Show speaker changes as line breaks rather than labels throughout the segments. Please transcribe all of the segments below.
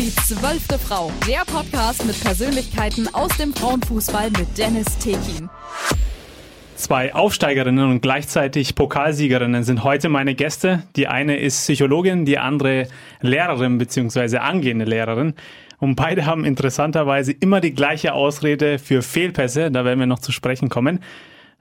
Die zwölfte Frau, der Podcast mit Persönlichkeiten aus dem Frauenfußball mit Dennis Tekin.
Zwei Aufsteigerinnen und gleichzeitig Pokalsiegerinnen sind heute meine Gäste. Die eine ist Psychologin, die andere Lehrerin bzw. angehende Lehrerin. Und beide haben interessanterweise immer die gleiche Ausrede für Fehlpässe. Da werden wir noch zu sprechen kommen.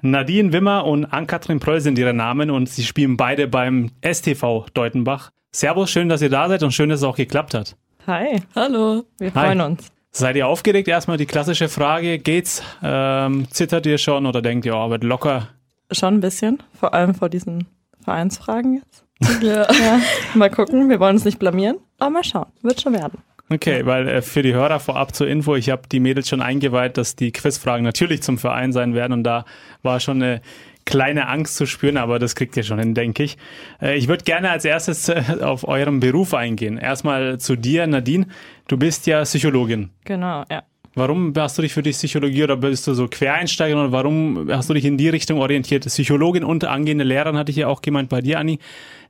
Nadine Wimmer und Ann-Kathrin Pröll sind ihre Namen und sie spielen beide beim STV Deutenbach. Servus, schön, dass ihr da seid und schön, dass es auch geklappt hat.
Hi. Hallo. Wir
Hi.
freuen uns.
Seid ihr aufgeregt? Erstmal die klassische Frage, geht's? Ähm, zittert ihr schon oder denkt ihr, oh, wird locker?
Schon ein bisschen. Vor allem vor diesen Vereinsfragen jetzt. Ja. ja. Mal gucken. Wir wollen uns nicht blamieren. Aber mal schauen. Wird schon werden.
Okay, weil äh, für die Hörer vorab zur Info, ich habe die Mädels schon eingeweiht, dass die Quizfragen natürlich zum Verein sein werden und da war schon eine kleine Angst zu spüren, aber das kriegt ihr schon hin, denke ich. Äh, ich würde gerne als erstes äh, auf euren Beruf eingehen. Erstmal zu dir, Nadine. Du bist ja Psychologin.
Genau, ja.
Warum hast du dich für die Psychologie oder bist du so Quereinsteiger oder warum hast du dich in die Richtung orientiert? Psychologin und angehende Lehrerin hatte ich ja auch gemeint bei dir, Anni,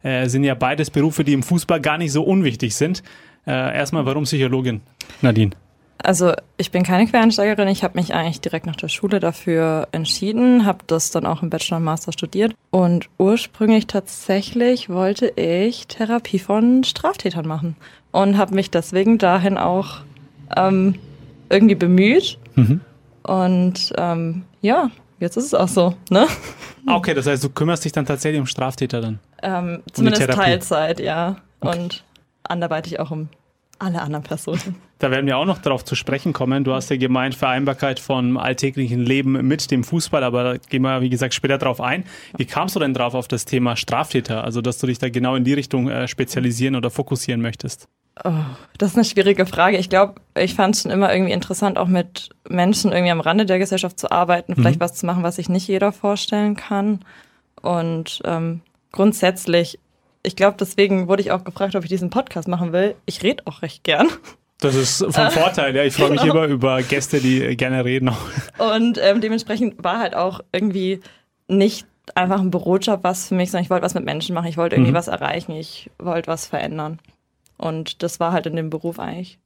äh, sind ja beides Berufe, die im Fußball gar nicht so unwichtig sind. Äh, erstmal, warum Psychologin, Nadine?
Also ich bin keine Quereinsteigerin. Ich habe mich eigentlich direkt nach der Schule dafür entschieden, habe das dann auch im Bachelor und Master studiert. Und ursprünglich tatsächlich wollte ich Therapie von Straftätern machen und habe mich deswegen dahin auch ähm, irgendwie bemüht. Mhm. Und ähm, ja, jetzt ist es auch so. Ne?
Ah, okay, das heißt, du kümmerst dich dann tatsächlich um Straftäter dann?
Ähm, zumindest um Teilzeit, ja. Okay. Und anderweitig auch um alle anderen Personen.
Da werden wir auch noch darauf zu sprechen kommen. Du hast ja gemeint, Vereinbarkeit von alltäglichen Leben mit dem Fußball, aber da gehen wir, wie gesagt, später drauf ein. Wie kamst du denn drauf auf das Thema Straftäter? Also, dass du dich da genau in die Richtung äh, spezialisieren oder fokussieren möchtest?
Oh, das ist eine schwierige Frage. Ich glaube, ich fand es schon immer irgendwie interessant, auch mit Menschen irgendwie am Rande der Gesellschaft zu arbeiten, vielleicht mhm. was zu machen, was sich nicht jeder vorstellen kann. Und ähm, grundsätzlich ich glaube, deswegen wurde ich auch gefragt, ob ich diesen Podcast machen will. Ich rede auch recht gern.
Das ist vom Vorteil, ja. Ich freue mich genau. immer über Gäste, die gerne reden.
Und ähm, dementsprechend war halt auch irgendwie nicht einfach ein Bürojob was für mich, sondern ich wollte was mit Menschen machen. Ich wollte irgendwie mhm. was erreichen. Ich wollte was verändern. Und das war halt in dem Beruf eigentlich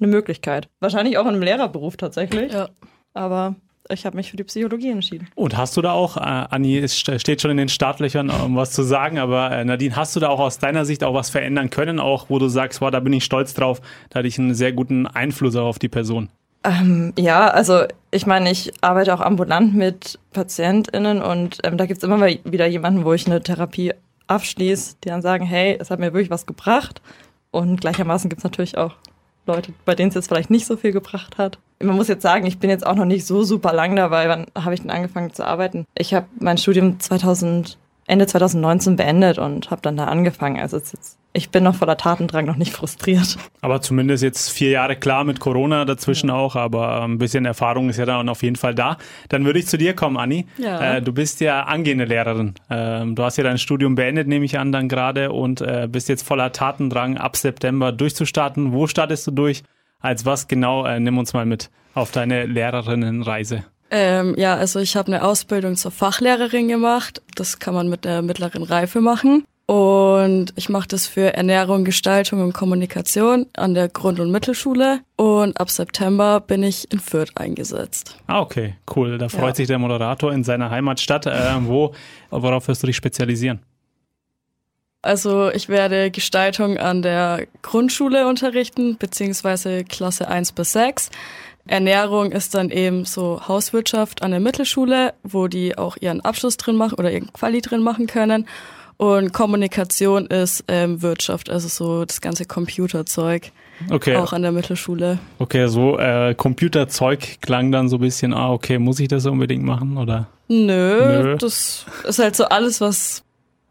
eine Möglichkeit. Wahrscheinlich auch in einem Lehrerberuf tatsächlich. Ja. Aber ich habe mich für die Psychologie entschieden.
Und hast du da auch, äh, Anni es steht schon in den Startlöchern, um was zu sagen, aber äh, Nadine, hast du da auch aus deiner Sicht auch was verändern können, auch wo du sagst, wow, da bin ich stolz drauf, da hatte ich einen sehr guten Einfluss auf die Person?
Ähm, ja, also ich meine, ich arbeite auch ambulant mit PatientInnen und ähm, da gibt es immer mal wieder jemanden, wo ich eine Therapie abschließe, die dann sagen, hey, es hat mir wirklich was gebracht. Und gleichermaßen gibt es natürlich auch Leute, bei denen es jetzt vielleicht nicht so viel gebracht hat. Man muss jetzt sagen, ich bin jetzt auch noch nicht so super lang dabei. Wann habe ich denn angefangen zu arbeiten? Ich habe mein Studium 2000, Ende 2019 beendet und habe dann da angefangen. Also jetzt ich bin noch voller Tatendrang, noch nicht frustriert.
Aber zumindest jetzt vier Jahre klar mit Corona dazwischen ja. auch, aber ein bisschen Erfahrung ist ja dann auf jeden Fall da. Dann würde ich zu dir kommen, Anni. Ja. Äh, du bist ja angehende Lehrerin. Ähm, du hast ja dein Studium beendet, nehme ich an, dann gerade und äh, bist jetzt voller Tatendrang, ab September durchzustarten. Wo startest du durch? Als was genau? Äh, nimm uns mal mit auf deine Lehrerinnenreise.
Ähm, ja, also ich habe eine Ausbildung zur Fachlehrerin gemacht. Das kann man mit der mittleren Reife machen. Und ich mache das für Ernährung, Gestaltung und Kommunikation an der Grund- und Mittelschule. Und ab September bin ich in Fürth eingesetzt.
Ah, okay, cool. Da freut ja. sich der Moderator in seiner Heimatstadt. Äh, wo, worauf wirst du dich spezialisieren?
Also ich werde Gestaltung an der Grundschule unterrichten, beziehungsweise Klasse 1 bis 6. Ernährung ist dann eben so Hauswirtschaft an der Mittelschule, wo die auch ihren Abschluss drin machen oder ihren Quali drin machen können. Und Kommunikation ist ähm, Wirtschaft, also so das ganze Computerzeug. Okay. Auch an der Mittelschule.
Okay, so äh, Computerzeug klang dann so ein bisschen, ah, okay, muss ich das unbedingt machen oder?
Nö, Nö, das ist halt so alles, was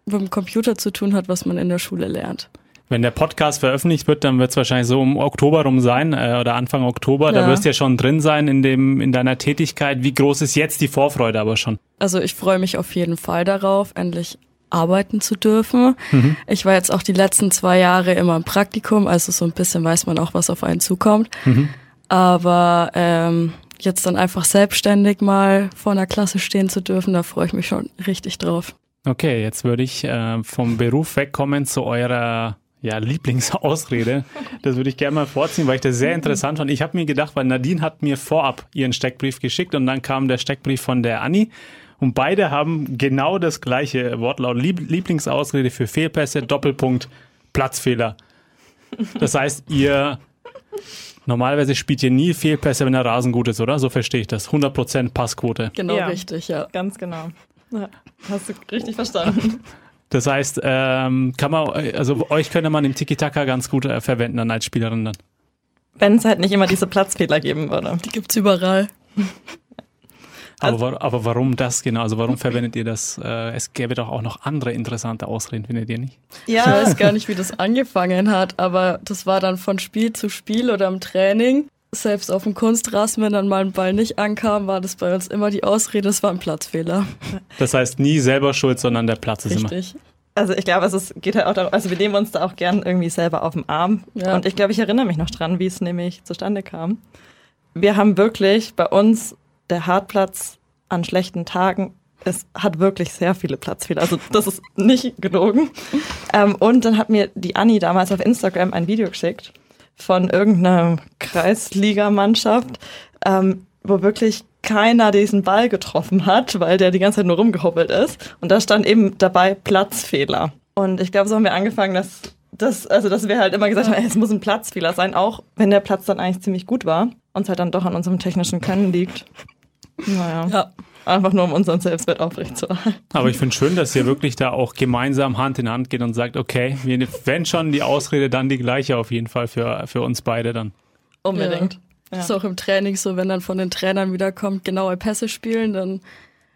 mit dem Computer zu tun hat, was man in der Schule lernt.
Wenn der Podcast veröffentlicht wird, dann wird es wahrscheinlich so um Oktober rum sein äh, oder Anfang Oktober. Ja. Da wirst du ja schon drin sein in dem in deiner Tätigkeit. Wie groß ist jetzt die Vorfreude aber schon?
Also ich freue mich auf jeden Fall darauf, endlich arbeiten zu dürfen. Mhm. Ich war jetzt auch die letzten zwei Jahre immer im Praktikum, also so ein bisschen weiß man auch, was auf einen zukommt. Mhm. Aber ähm, jetzt dann einfach selbstständig mal vor einer Klasse stehen zu dürfen, da freue ich mich schon richtig drauf.
Okay, jetzt würde ich äh, vom Beruf wegkommen zu eurer ja, Lieblingsausrede. Das würde ich gerne mal vorziehen, weil ich das sehr interessant fand. Ich habe mir gedacht, weil Nadine hat mir vorab ihren Steckbrief geschickt und dann kam der Steckbrief von der Anni. Und beide haben genau das gleiche Wortlaut. Lieblingsausrede für Fehlpässe, Doppelpunkt, Platzfehler. Das heißt, ihr normalerweise spielt ihr nie Fehlpässe, wenn der Rasen gut ist, oder? So verstehe ich das. 100% Passquote.
Genau ja, richtig, ja.
Ganz genau. Ja, hast du richtig verstanden.
Das heißt, ähm, kann man, also euch könnte man im Tiki-Taka ganz gut äh, verwenden dann als Spielerin dann.
Wenn es halt nicht immer diese Platzfehler geben würde.
Die gibt's überall.
Aber, also, aber warum das genau? Also warum verwendet ihr das? Äh, es gäbe doch auch noch andere interessante Ausreden, findet ihr nicht?
Ja. Ich weiß gar nicht, wie das angefangen hat, aber das war dann von Spiel zu Spiel oder im Training. Selbst auf dem Kunstrasen, wenn dann mal ein Ball nicht ankam, war das bei uns immer die Ausrede, es war ein Platzfehler.
Das heißt, nie selber schuld, sondern der Platz ist
Richtig. immer. Also ich glaube, es ist, geht halt auch darum, also wir nehmen uns da auch gern irgendwie selber auf den Arm. Ja. Und ich glaube, ich erinnere mich noch dran, wie es nämlich zustande kam. Wir haben wirklich bei uns der Hartplatz an schlechten Tagen es hat wirklich sehr viele Platzfehler. Also das ist nicht gelogen. Ähm, und dann hat mir die Anni damals auf Instagram ein Video geschickt von irgendeiner Kreisligamannschaft, ähm, wo wirklich keiner diesen Ball getroffen hat, weil der die ganze Zeit nur rumgehoppelt ist. Und da stand eben dabei Platzfehler. Und ich glaube, so haben wir angefangen, dass das, also dass wir halt immer gesagt haben, es muss ein Platzfehler sein, auch wenn der Platz dann eigentlich ziemlich gut war und es halt dann doch an unserem technischen Können liegt. Naja. Ja. Einfach nur um unseren Selbstwert aufrechtzuerhalten.
Aber ich finde schön, dass ihr wirklich da auch gemeinsam Hand in Hand geht und sagt, okay, wenn schon die Ausrede, dann die gleiche auf jeden Fall für, für uns beide dann.
Unbedingt. Ja. Ja. Das ist auch im Training so, wenn dann von den Trainern wieder kommt, genaue Pässe spielen, dann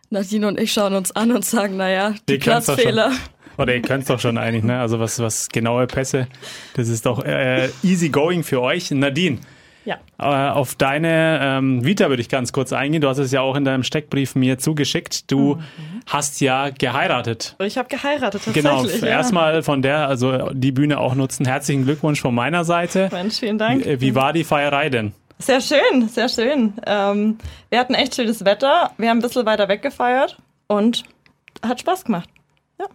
Nadine und ich schauen uns an und sagen, naja, die, die Platzfehler.
Oder ihr könnt es doch schon eigentlich, ne? Also was, was genaue Pässe, das ist doch äh, easy going für euch. Nadine, ja. Äh, auf deine ähm, Vita würde ich ganz kurz eingehen. Du hast es ja auch in deinem Steckbrief mir zugeschickt. Du mhm. hast ja geheiratet.
Ich habe geheiratet, tatsächlich.
Genau, ja. erstmal von der, also die Bühne auch nutzen. Herzlichen Glückwunsch von meiner Seite.
Mensch, vielen Dank.
Wie, wie war die Feierei denn?
Sehr schön, sehr schön. Ähm, wir hatten echt schönes Wetter. Wir haben ein bisschen weiter weg gefeiert und hat Spaß gemacht. Ja.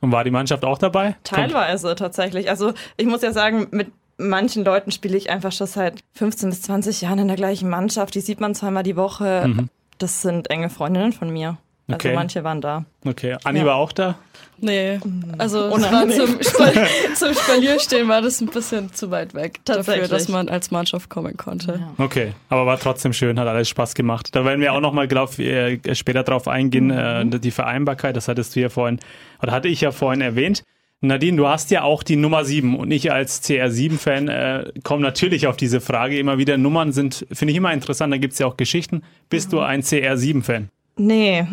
Und war die Mannschaft auch dabei?
Teilweise tatsächlich. Also ich muss ja sagen, mit manchen Leuten spiele ich einfach schon seit 15 bis 20 Jahren in der gleichen Mannschaft. Die sieht man zweimal die Woche. Mhm. Das sind enge Freundinnen von mir. Also okay. manche waren da.
Okay. Anni ja. war auch da?
Nee, also zum, Spal zum Spalierstehen war das ein bisschen zu weit weg dafür, dass man als Mannschaft kommen konnte.
Ja. Okay, aber war trotzdem schön, hat alles Spaß gemacht. Da werden wir auch nochmal äh, später drauf eingehen, mhm. äh, die Vereinbarkeit, das hattest du ja vorhin, oder hatte ich ja vorhin erwähnt. Nadine, du hast ja auch die Nummer 7 und ich als CR7-Fan äh, komme natürlich auf diese Frage immer wieder. Nummern sind, finde ich immer interessant, da gibt es ja auch Geschichten. Bist mhm. du ein CR7-Fan?
Nee,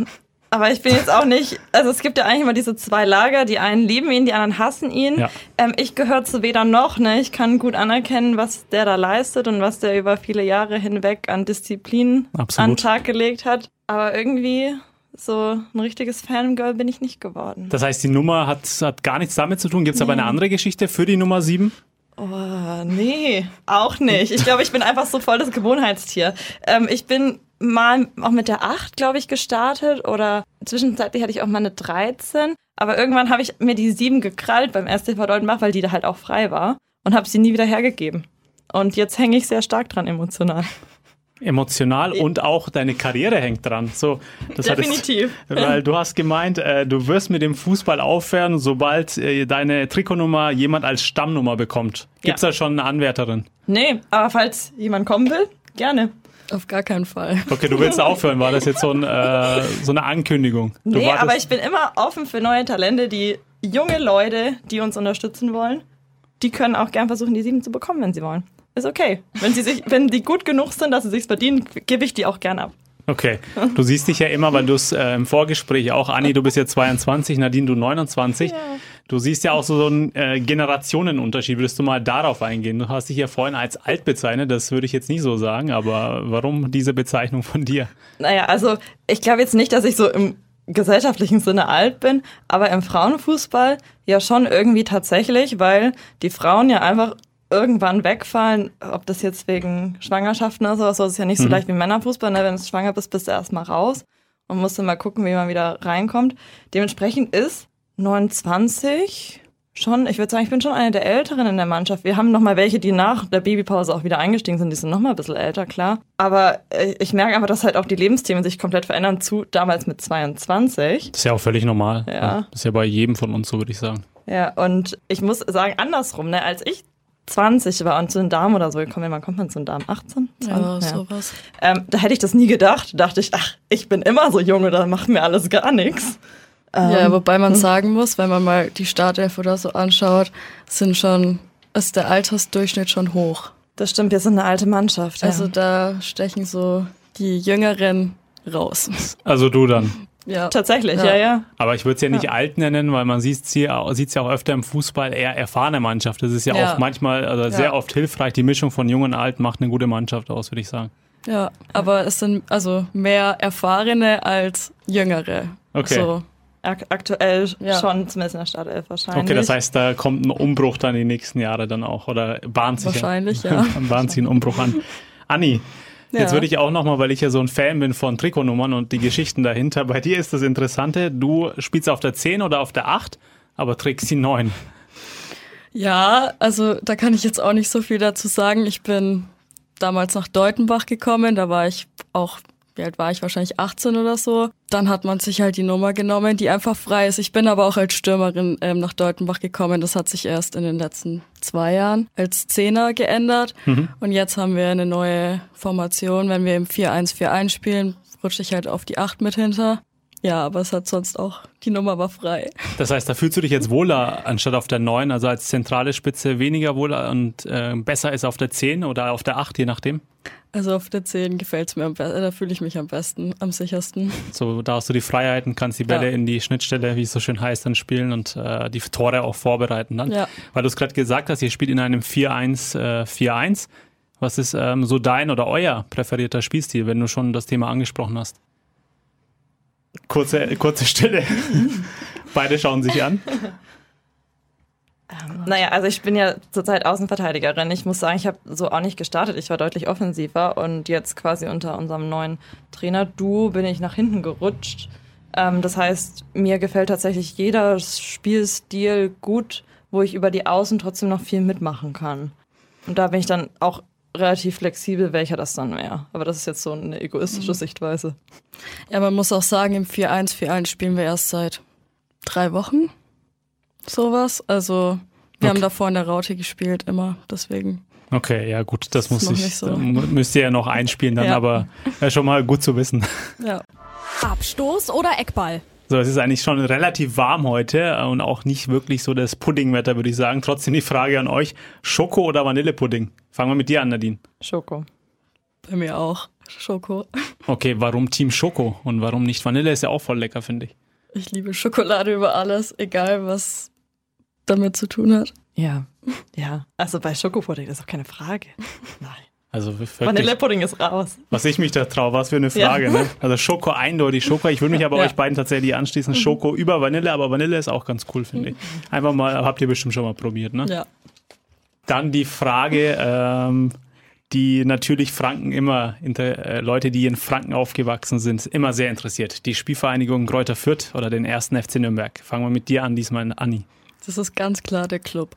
aber ich bin jetzt auch nicht, also es gibt ja eigentlich immer diese zwei Lager, die einen lieben ihn, die anderen hassen ihn. Ja. Ähm, ich gehöre zu weder noch, ne? Ich kann gut anerkennen, was der da leistet und was der über viele Jahre hinweg an Disziplin Absolut. an den Tag gelegt hat. Aber irgendwie so ein richtiges Fangirl bin ich nicht geworden.
Das heißt, die Nummer hat, hat gar nichts damit zu tun. Gibt es nee. aber eine andere Geschichte für die Nummer 7?
Oh, nee, auch nicht. Ich glaube, ich bin einfach so voll das Gewohnheitstier. Ähm, ich bin mal auch mit der 8, glaube ich, gestartet oder zwischenzeitlich hatte ich auch mal eine 13. Aber irgendwann habe ich mir die 7 gekrallt beim STV Deutenbach, weil die da halt auch frei war und habe sie nie wieder hergegeben. Und jetzt hänge ich sehr stark dran emotional
emotional und auch deine Karriere hängt dran. So,
das Definitiv.
Hattest, weil du hast gemeint, äh, du wirst mit dem Fußball aufhören, sobald äh, deine Trikotnummer jemand als Stammnummer bekommt. Gibt's ja. da schon eine Anwärterin?
Nee, aber falls jemand kommen will, gerne.
Auf gar keinen Fall.
Okay, du willst aufhören, war das jetzt so, ein, äh, so eine Ankündigung?
Du nee, aber ich bin immer offen für neue Talente, die junge Leute, die uns unterstützen wollen, die können auch gern versuchen, die sieben zu bekommen, wenn sie wollen ist okay. Wenn sie sich, wenn die gut genug sind, dass sie sich verdienen, gebe ich die auch gern ab.
Okay. Du siehst dich ja immer, weil du es äh, im Vorgespräch auch, Anni, du bist jetzt 22, Nadine, du 29. Ja. Du siehst ja auch so, so einen äh, Generationenunterschied. Würdest du mal darauf eingehen? Du hast dich ja vorhin als alt bezeichnet, das würde ich jetzt nicht so sagen, aber warum diese Bezeichnung von dir?
Naja, also ich glaube jetzt nicht, dass ich so im gesellschaftlichen Sinne alt bin, aber im Frauenfußball ja schon irgendwie tatsächlich, weil die Frauen ja einfach irgendwann wegfallen, ob das jetzt wegen Schwangerschaften oder sowas, so ist ja nicht so mhm. leicht wie Männerfußball, ne? wenn du schwanger bist, bist du erstmal raus und musst dann mal gucken, wie man wieder reinkommt. Dementsprechend ist 29 schon, ich würde sagen, ich bin schon eine der Älteren in der Mannschaft. Wir haben noch mal welche, die nach der Babypause auch wieder eingestiegen sind. Die sind noch mal ein bisschen älter, klar. Aber äh, ich merke einfach, dass halt auch die Lebensthemen sich komplett verändern zu damals mit 22.
Das ist ja auch völlig normal.
Ja.
Das ist ja bei jedem von uns so, würde ich sagen.
Ja, und ich muss sagen, andersrum, ne, als ich 20 war und zu den Damen oder so gekommen wann kommt man zu den Damen? 18? 20?
Ja, sowas.
Ähm, da hätte ich das nie gedacht. Da dachte ich, ach, ich bin immer so jung oder macht mir alles gar nichts.
Ja,
Ähm,
wobei man sagen muss, wenn man mal die Startelf oder so anschaut, sind schon, ist der Altersdurchschnitt schon hoch.
Das stimmt, wir sind eine alte Mannschaft. Ja.
Also da stechen so die Jüngeren raus.
Also du dann.
Ja.
tatsächlich,
Ja.
ja, ja.
Aber ich würde es ja nicht alt nennen, weil man sieht es ja auch öfter im Fußball eher erfahrene Mannschaft. Das ist ja,
Ja.
auch manchmal, also sehr oft hilfreich. Die Mischung von jung und alt macht eine gute Mannschaft aus, würde ich sagen.
Ja, aber es sind also mehr Erfahrene als Jüngere.
Okay.
So.
Ak aktuell
Ja.
schon, zumindest in der Startelf wahrscheinlich.
Okay, das heißt, da kommt ein Umbruch dann die nächsten Jahre dann auch oder bahnt sich
Wahrscheinlich, ja.
bahnt sich ein Umbruch an. Anni, jetzt
Ja.
würde ich auch nochmal, weil ich ja so ein Fan bin von Trikotnummern und die Geschichten dahinter. Bei dir ist das Interessante, du spielst auf der 10 oder auf der 8, aber trägst die 9.
Ja, also da kann ich jetzt auch nicht so viel dazu sagen. Ich bin damals nach Deutenbach gekommen, da war ich auch, wie alt war ich, wahrscheinlich 18 oder so. Dann hat man sich halt die Nummer genommen, die einfach frei ist. Ich bin aber auch als Stürmerin ähm, nach Deutenbach gekommen. Das hat sich erst in den letzten zwei Jahren als Zehner geändert. Und jetzt haben wir eine neue Formation. Wenn wir im 4-1-4-1 spielen, rutsche ich halt auf die 8 mit hinter. Ja, aber es hat sonst auch, die Nummer war frei.
Das heißt, da fühlst du dich jetzt wohler anstatt auf der 9, also als zentrale Spitze weniger wohler und äh, besser ist auf der 10 oder auf der 8, je nachdem.
Also auf der 10 gefällt's mir am besten, da fühle ich mich am besten, am sichersten.
So, da hast du die Freiheiten, kannst die Bälle
Ja.
in die Schnittstelle, wie es so schön heißt, dann spielen und äh, die Tore auch vorbereiten dann.
Ja.
Weil du es gerade gesagt hast, ihr spielt in einem 4-1-4-1. Was ist ähm, so dein oder euer präferierter Spielstil, wenn du schon das Thema angesprochen hast? Kurze, kurze Stille. Beide schauen sich an.
Naja, also ich bin ja zurzeit Außenverteidigerin. Ich muss sagen, ich habe so auch nicht gestartet. Ich war deutlich offensiver und jetzt quasi unter unserem neuen Trainer Du bin ich nach hinten gerutscht. Ähm, das heißt, mir gefällt tatsächlich jeder Spielstil gut, wo ich über die Außen trotzdem noch viel mitmachen kann. Und da bin ich dann auch relativ flexibel, welcher das dann wäre. Aber das ist jetzt so eine egoistische Sichtweise.
Ja, man muss auch sagen, im 4-1-4-1 spielen wir erst seit drei Wochen. Sowas. Also wir haben
Okay.
davor in der Raute gespielt, immer. Deswegen.
Okay, ja gut, das
Ist
muss ich,
nicht so.
mu- müsst ihr ja noch einspielen dann,
Ja.
aber äh, schon mal gut zu wissen.
Ja.
Abstoß oder Eckball?
So, es ist eigentlich schon relativ warm heute äh, und auch nicht wirklich so das Puddingwetter, würde ich sagen. Trotzdem die Frage an euch, Schoko oder Vanillepudding? Fangen wir mit dir an, Nadine.
Schoko.
Bei mir auch. Schoko.
Okay, warum Team Schoko und warum nicht Vanille? Ist ja auch voll lecker, finde ich.
Ich liebe Schokolade über alles, egal was damit zu tun hat.
Ja. Ja. Also bei Schokopudding ist auch keine Frage. Nein.
Also
Vanillepudding ist raus.
was ich mich da traue, was für eine Frage.
Ja.
Ne? Also Schoko eindeutig Schoko. Ich würde mich aber
Ja.
euch beiden tatsächlich anschließen. Schoko über Vanille, aber Vanille ist auch ganz cool, finde ich. Einfach mal, habt ihr bestimmt schon mal probiert, ne?
Ja.
Dann die Frage, ähm, die natürlich Franken immer, inter, äh, Leute, die in Franken aufgewachsen sind, immer sehr interessiert. Die Spielvereinigung Kräuter Fürth oder den ersten FC Nürnberg. Fangen wir mit dir an, diesmal Anni.
Das ist ganz klar der Club.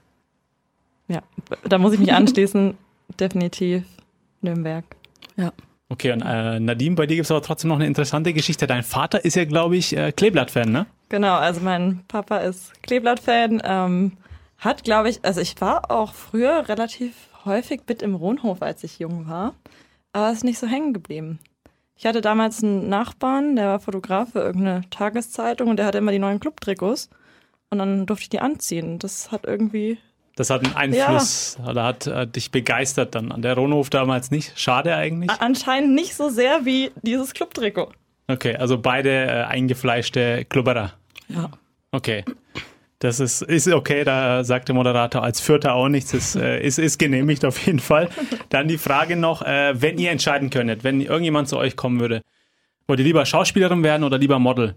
Ja, da muss ich mich anschließen. Definitiv Nürnberg.
Okay, und äh, Nadine, bei dir gibt es aber trotzdem noch eine interessante Geschichte. Dein Vater ist ja, glaube ich, äh, Kleeblatt-Fan, ne?
Genau, also mein Papa ist Kleeblatt-Fan. Ähm, hat, glaube ich, also ich war auch früher relativ häufig mit im Rohnhof, als ich jung war. Aber ist nicht so hängen geblieben. Ich hatte damals einen Nachbarn, der war Fotograf für irgendeine Tageszeitung und der hatte immer die neuen Clubtrikots. Und dann durfte ich die anziehen. Das hat irgendwie
Das hat einen Einfluss oder hat äh, dich begeistert dann. An der Ronhof damals nicht. Schade eigentlich.
anscheinend nicht so sehr wie dieses Clubtrikot.
Okay, also beide äh, eingefleischte Klubberer.
Ja.
Okay. Das ist, ist okay, da sagt der Moderator als Vierter auch nichts. Das äh, ist, ist genehmigt auf jeden Fall. Dann die Frage noch, äh, wenn ihr entscheiden könntet, wenn irgendjemand zu euch kommen würde, wollt ihr lieber Schauspielerin werden oder lieber Model?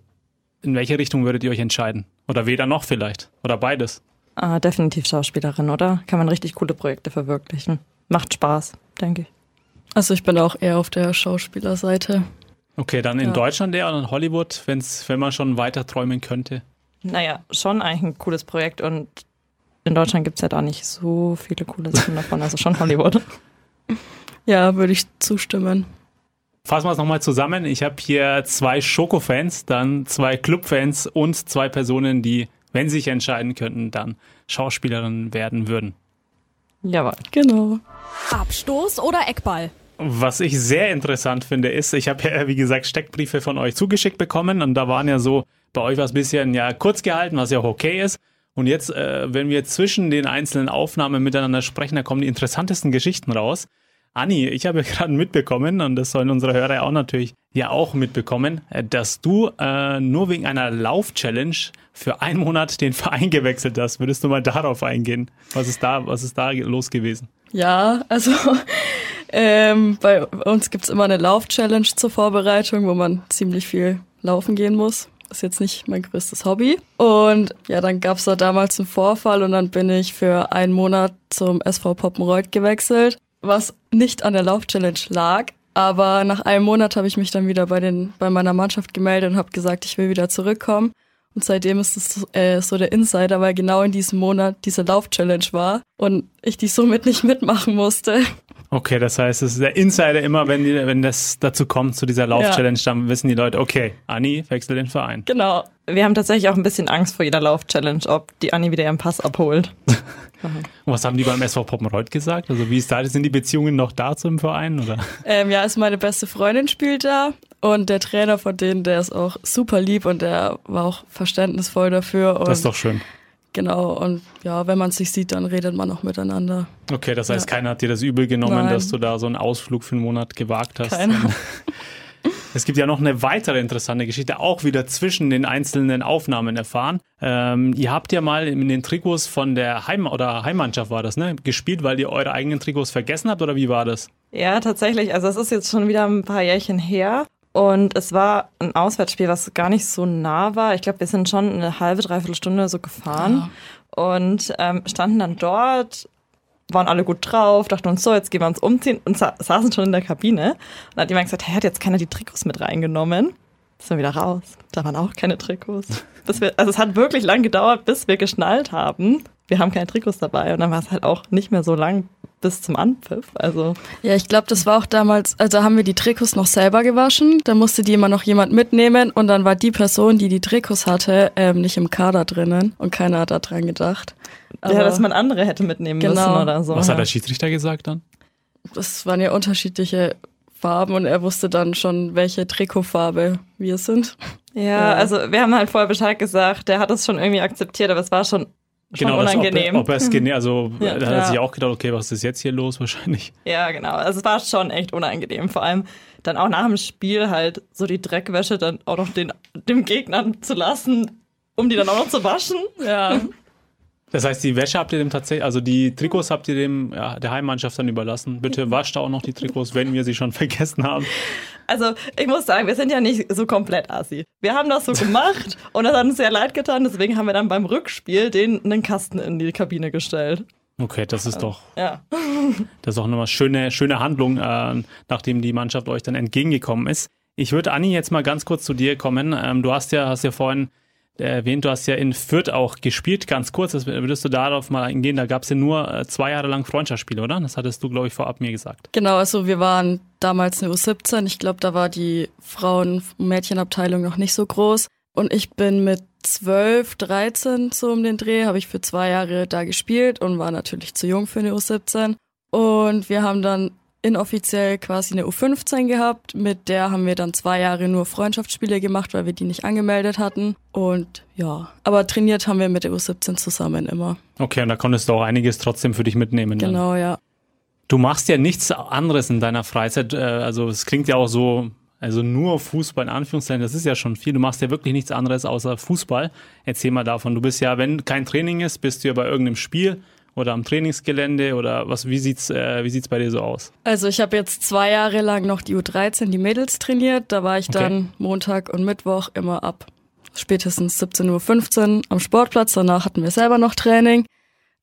In welche Richtung würdet ihr euch entscheiden? Oder weder noch vielleicht? Oder beides?
Ah, definitiv Schauspielerin, oder? Kann man richtig coole Projekte verwirklichen. Macht Spaß, denke ich.
Also ich bin auch eher auf der Schauspielerseite.
Okay, dann in
Ja.
Deutschland eher oder in Hollywood, wenn's, wenn man schon weiter träumen könnte.
Naja, schon eigentlich ein cooles Projekt und in Deutschland gibt es ja da nicht so viele coole Sachen davon, also schon Hollywood.
Ja, würde ich zustimmen.
Fassen wir es nochmal zusammen. Ich habe hier zwei Schoko-Fans, dann zwei Club-Fans und zwei Personen, die, wenn sie sich entscheiden könnten, dann Schauspielerinnen werden würden.
Jawohl.
Genau.
Abstoß oder Eckball?
Was ich sehr interessant finde, ist, ich habe ja, wie gesagt, Steckbriefe von euch zugeschickt bekommen und da waren ja so, bei euch war es ein bisschen ja kurz gehalten, was ja auch okay ist. Und jetzt, äh, wenn wir zwischen den einzelnen Aufnahmen miteinander sprechen, da kommen die interessantesten Geschichten raus. Anni, ich habe gerade mitbekommen, und das sollen unsere Hörer auch natürlich ja auch mitbekommen, dass du äh, nur wegen einer Lauf-Challenge für einen Monat den Verein gewechselt hast. Würdest du mal darauf eingehen? Was ist da, was ist da los gewesen?
Ja, also ähm, bei uns gibt's immer eine Lauf-Challenge zur Vorbereitung, wo man ziemlich viel laufen gehen muss. Ist jetzt nicht mein größtes Hobby. Und ja, dann gab's da damals einen Vorfall und dann bin ich für einen Monat zum SV Poppenreuth gewechselt, was nicht an der Lauf-Challenge lag. Aber nach einem Monat habe ich mich dann wieder bei, den, bei meiner Mannschaft gemeldet und habe gesagt, ich will wieder zurückkommen. Und seitdem ist es äh, so der Insider, weil genau in diesem Monat diese Lauf-Challenge war und ich die somit nicht mitmachen musste.
Okay, das heißt, es ist der Insider immer, wenn, die, wenn das dazu kommt, zu dieser Lauf-Challenge, dann wissen die Leute, okay, Anni wechselt den Verein.
Genau.
Wir haben tatsächlich auch ein bisschen Angst vor jeder Lauf-Challenge, ob die Anni wieder ihren Pass abholt.
Und was haben die beim SV Poppenreuth gesagt? Also wie ist da, sind die Beziehungen noch da zum Verein? Oder?
Ähm, ja, also meine beste Freundin spielt da und der Trainer von denen, der ist auch super lieb und der war auch verständnisvoll dafür.
Das ist doch schön.
Genau, und ja, wenn man sich sieht, dann redet man auch miteinander.
Okay, das heißt,
Ja.
keiner hat dir das übel genommen,
Nein.
dass du da so einen Ausflug für einen Monat gewagt hast.
Keiner.
Es gibt ja noch eine weitere interessante Geschichte, auch wieder zwischen den einzelnen Aufnahmen erfahren. Ähm, ihr habt ja mal in den Trikots von der Heim oder Heimmannschaft war das, ne? Gespielt, weil ihr eure eigenen Trikots vergessen habt oder wie war das?
Ja, tatsächlich. Also es ist jetzt schon wieder ein paar Jährchen her. Und es war ein Auswärtsspiel, was gar nicht so nah war. Ich glaube, wir sind schon eine halbe, dreiviertel Stunde so gefahren und ähm, standen dann dort, waren alle gut drauf, dachten uns so, jetzt gehen wir uns umziehen und sa saßen schon in der Kabine. Und dann hat jemand gesagt, hey, hat jetzt keiner die Trikots mit reingenommen? Sind wir wieder raus. Da waren auch keine Trikots. Wir, also es hat wirklich lang gedauert, bis wir geschnallt haben. Wir haben keine Trikots dabei und dann war es halt auch nicht mehr so lang bis zum Anpfiff. Also
Ja, ich glaube, das war auch damals, also haben wir die Trikots noch selber gewaschen, da musste die immer noch jemand mitnehmen und dann war die Person, die die Trikots hatte, ähm, nicht im Kader drinnen und keiner hat da dran gedacht.
ja,
Aber
dass man andere hätte mitnehmen
Genau.
müssen oder so.
Was hat
ja.
der Schiedsrichter gesagt dann?
das waren ja unterschiedliche Farben und er wusste dann schon, welche Trikotfarbe wir sind.
Ja,
Ja.
also wir haben halt vorher Bescheid gesagt, der hat es schon irgendwie akzeptiert, aber es war schon, schon
Genau, das, ob,
unangenehm.
er- ob er es gene also
Ja.
da hat er
Ja.
sich auch gedacht, okay, was ist jetzt hier los wahrscheinlich?
ja, genau. Also es war schon echt unangenehm. Vor allem dann auch nach dem Spiel halt so die Dreckwäsche dann auch noch den, dem Gegner zu lassen, um die dann auch noch zu waschen.
Ja.
Das heißt, die Wäsche habt ihr dem tatsächlich, also die Trikots habt ihr dem ja, der Heimmannschaft dann überlassen. Bitte wascht auch noch die Trikots, wenn wir sie schon vergessen haben.
Also ich muss sagen, wir sind ja nicht so komplett assi. Wir haben das so gemacht und das hat uns sehr leid getan, deswegen haben wir dann beim Rückspiel den einen Kasten in die Kabine gestellt.
Okay, das ist doch
Ja.
Das ist auch nochmal schöne, schöne Handlung, äh, nachdem die Mannschaft euch dann entgegengekommen ist. Ich würde, Anni, jetzt mal ganz kurz zu dir kommen. Ähm, du hast ja, hast ja vorhin erwähnt, du hast ja in Fürth auch gespielt, ganz kurz. Das würdest du darauf mal eingehen. Da gab es ja nur äh, zwei Jahre lang Freundschaftsspiele, oder? Das hattest du, glaube ich, vorab mir gesagt.
Genau, also wir waren damals eine U17. Ich glaube, da war die Frauen- und Mädchenabteilung noch nicht so groß. Und ich bin mit 12, 13 so um den Dreh, habe ich für zwei Jahre da gespielt und war natürlich zu jung für eine U17. Und wir haben dann inoffiziell quasi eine U15 gehabt. Mit der haben wir dann zwei Jahre nur Freundschaftsspiele gemacht, weil wir die nicht angemeldet hatten. Und ja, aber trainiert haben wir mit der U17 zusammen immer.
Okay, und da konntest du auch einiges trotzdem für dich mitnehmen. Dann.
Genau, ja.
Du machst ja nichts anderes in deiner Freizeit. äh, Also es klingt ja auch so, also nur Fußball in Anführungszeichen, das ist ja schon viel. Du machst ja wirklich nichts anderes außer Fußball. Erzähl mal davon. Du bist ja, wenn kein Training ist, bist du ja bei irgendeinem Spiel oder am Trainingsgelände oder was? Wie sieht's, äh, wie sieht's bei dir so aus?
Also ich habe jetzt zwei Jahre lang noch die U13, die Mädels trainiert. Da war ich
Okay.
dann Montag und Mittwoch immer ab spätestens 17.15 Uhr am Sportplatz. Danach hatten wir selber noch Training.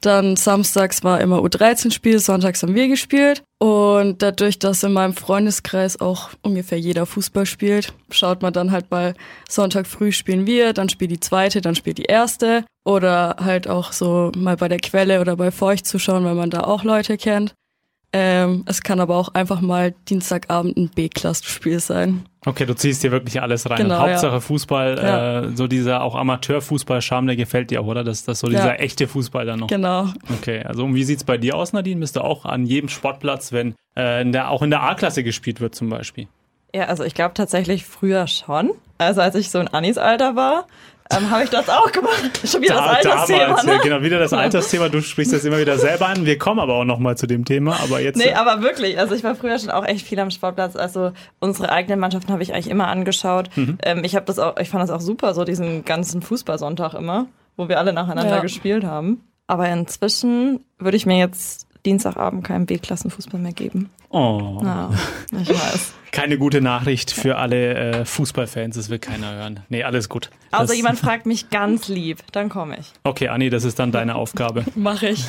Dann samstags war immer U13-Spiel, sonntags haben wir gespielt. Und dadurch, dass in meinem Freundeskreis auch ungefähr jeder Fußball spielt, schaut man dann halt mal Sonntag früh spielen wir, dann spielt die zweite, dann spielt die erste. Oder halt auch so mal bei der Quelle oder bei Feucht zuschauen, weil man da auch Leute kennt. Ähm, es kann aber auch einfach mal Dienstagabend ein B-Klasse-Spiel sein.
Okay, du ziehst dir wirklich alles rein.
Genau,
Hauptsache
ja.
Fußball,
Ja.
Äh, so dieser auch Amateurfußball-Charme, der gefällt dir auch, oder? Das, das ist so dieser
Ja.
echte Fußball dann noch.
Genau.
Okay, also und wie sieht's bei dir aus, Nadine? Bist du auch an jedem Sportplatz, wenn äh, in der, auch in der A-Klasse gespielt wird zum Beispiel?
Ja, also ich glaube tatsächlich früher schon. Also als ich so in Annis Alter war, ähm, habe ich das auch gemacht. Schon wieder das Altersthema,
damals, ja,
ne?
genau, wieder das Altersthema. Du sprichst das immer wieder selber an. Wir kommen aber auch nochmal zu dem Thema. Aber jetzt.
Nee, aber wirklich. Also ich war früher schon auch echt viel am Sportplatz. Also unsere eigenen Mannschaften habe ich eigentlich immer angeschaut.
Mhm.
Ähm, ich habe das auch, ich fand das auch super, so diesen ganzen Fußballsonntag immer, wo wir alle nacheinander
Ja.
gespielt haben. Aber inzwischen würde ich mir jetzt Dienstagabend keinen B-Klassenfußball mehr geben.
oh,
Ja, ich weiß.
keine gute Nachricht für alle äh, Fußballfans. Das will keiner hören. Nee, alles gut.
Außer
das,
jemand fragt mich ganz lieb, dann komme ich.
Okay, Anni, das ist dann deine Aufgabe.
Mache ich.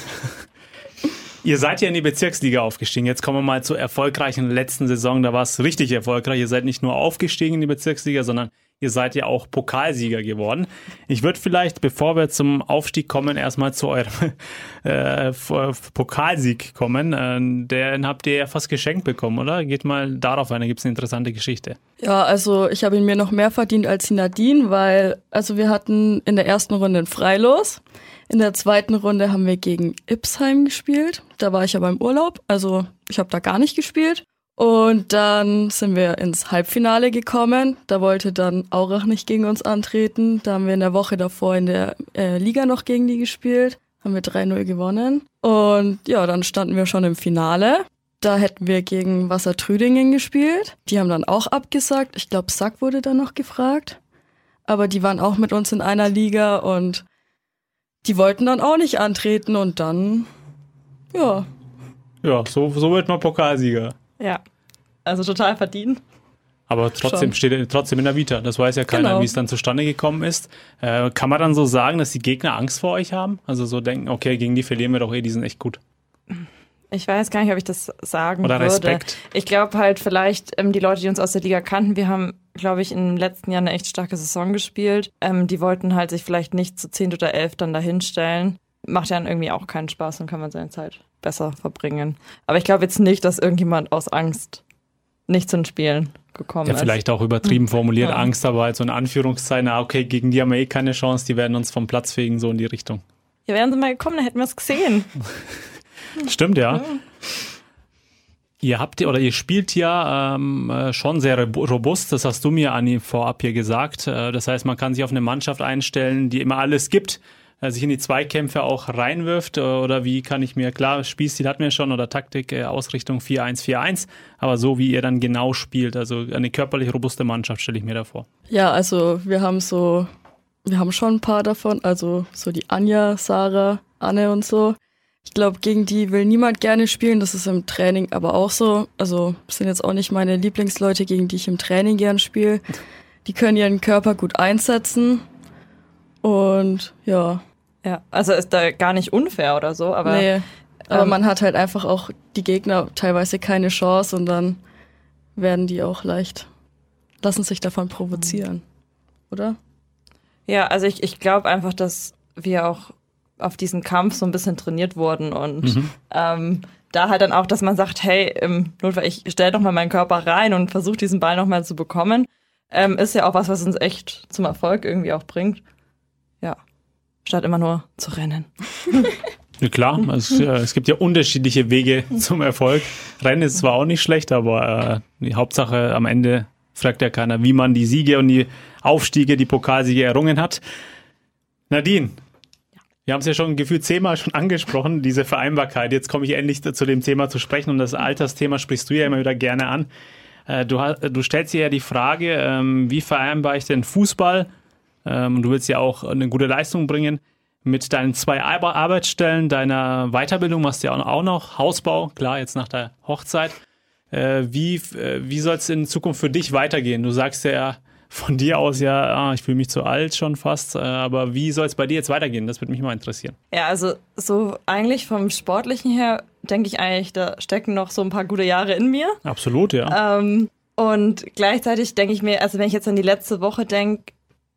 Ihr seid ja in die Bezirksliga aufgestiegen. Jetzt kommen wir mal zur erfolgreichen letzten Saison. Da war es richtig erfolgreich. Ihr seid nicht nur aufgestiegen in die Bezirksliga, sondern ihr seid ja auch Pokalsieger geworden. Ich würde vielleicht, bevor wir zum Aufstieg kommen, erstmal zu eurem äh, Pokalsieg kommen. Äh, den habt ihr ja fast geschenkt bekommen, oder? Geht mal darauf ein, da gibt es eine interessante Geschichte.
Ja, also ich habe ihn mir noch mehr verdient als die Nadine, weil also wir hatten in der ersten Runde ein Freilos. In der zweiten Runde haben wir gegen Ipsheim gespielt. Da war ich aber im Urlaub, also ich habe da gar nicht gespielt. Und dann sind wir ins Halbfinale gekommen. Da wollte dann Aurach nicht gegen uns antreten. Da haben wir in der Woche davor in der äh, Liga noch gegen die gespielt. Haben wir 3-0 gewonnen. Und ja, dann standen wir schon im Finale. Da hätten wir gegen Wasser Trüdingen gespielt. Die haben dann auch abgesagt. Ich glaube, Sack wurde dann noch gefragt. Aber die waren auch mit uns in einer Liga und die wollten dann auch nicht antreten und dann, ja,
Ja, so, so wird man Pokalsieger.
Ja. Also total verdient.
Aber trotzdem
Schon.
steht er trotzdem in der Vita. Das weiß ja keiner,
Genau.
wie es dann zustande gekommen ist. Äh, kann man dann so sagen, dass die Gegner Angst vor euch haben? Also so denken, okay, gegen die verlieren wir doch eh, die sind echt gut.
Ich weiß gar nicht, ob ich das sagen
Oder
würde.
Respekt.
Ich glaube halt vielleicht ähm, die Leute, die uns aus der Liga kannten, wir haben, glaube ich, im letzten Jahr eine echt starke Saison gespielt. Ähm, die wollten halt sich vielleicht nicht zu 10 oder 11 dann dahinstellen. Macht ja dann irgendwie auch keinen Spaß und kann man seine Zeit besser verbringen. Aber ich glaube jetzt nicht, dass irgendjemand aus Angst nicht zu den Spielen gekommen
Ja,
ist.
vielleicht auch übertrieben formuliert,
Ja.
Angst, aber halt so in Anführungszeichen, ah, okay, gegen die haben wir eh keine Chance, die werden uns vom Platz fegen, so in die Richtung.
Ja, wären sie mal gekommen, dann hätten wir es gesehen.
Stimmt, ja. Ihr habt oder ihr spielt ja ähm, äh, schon sehr robu- robust, das hast du mir, Anni, vorab hier gesagt. Äh, das heißt, man kann sich auf eine Mannschaft einstellen, die immer alles gibt, sich in die Zweikämpfe auch reinwirft. Äh, oder wie kann ich mir, klar, Spielstil hatten wir schon oder Taktik, äh, Ausrichtung 4-1-4-1, aber so wie ihr dann genau spielt, also eine körperlich robuste Mannschaft, stelle ich mir da vor.
Ja, also wir haben so, wir haben schon ein paar davon, also so die Anja, Sarah, Anne und so. Ich glaube, gegen die will niemand gerne spielen, das ist im Training aber auch so. Also sind jetzt auch nicht meine Lieblingsleute, gegen die ich im Training gern spiele. Die können ihren Körper gut einsetzen und ja,
Ja, also ist da gar nicht unfair oder so, aber
nee. Aber
ähm,
man hat halt einfach auch die Gegner teilweise keine Chance und dann werden die auch leicht, lassen sich davon provozieren, oder?
Ja, also ich, ich glaube einfach, dass wir auch auf diesen Kampf so ein bisschen trainiert wurden und ähm, da halt dann auch, dass man sagt, hey, im Notfall, ich stelle doch mal meinen Körper rein und versuche diesen Ball noch mal zu bekommen, ähm, ist ja auch was, was uns echt zum Erfolg irgendwie auch bringt. Statt immer nur zu rennen.
Ja, klar, es, äh, es gibt ja unterschiedliche Wege zum Erfolg. Rennen ist zwar auch nicht schlecht, aber äh, die Hauptsache am Ende fragt ja keiner, wie man die Siege und die Aufstiege, die Pokalsiege errungen hat. Nadine, wir haben es ja schon gefühlt zehnmal schon angesprochen, diese Vereinbarkeit. Jetzt komme ich endlich zu dem Thema zu sprechen und das Altersthema sprichst du ja immer wieder gerne an. Äh, Du, du stellst dir ja die Frage, ähm, wie vereinbare ich denn Fußball? Ähm, und Du willst ja auch eine gute Leistung bringen mit deinen zwei Ar- Arbeitsstellen, deiner Weiterbildung, machst du ja auch noch Hausbau, klar, jetzt nach der Hochzeit. Äh, Wie, äh, wie soll es in Zukunft für dich weitergehen? Du sagst ja von dir aus ja, ah, ich fühle mich zu alt schon fast. Äh, aber wie soll es bei dir jetzt weitergehen? Das würde mich mal interessieren.
Ja, also so eigentlich vom Sportlichen her denke ich eigentlich, da stecken noch so ein paar gute Jahre in mir.
Absolut, ja.
Ähm, und gleichzeitig denke ich mir, also wenn ich jetzt an die letzte Woche denke,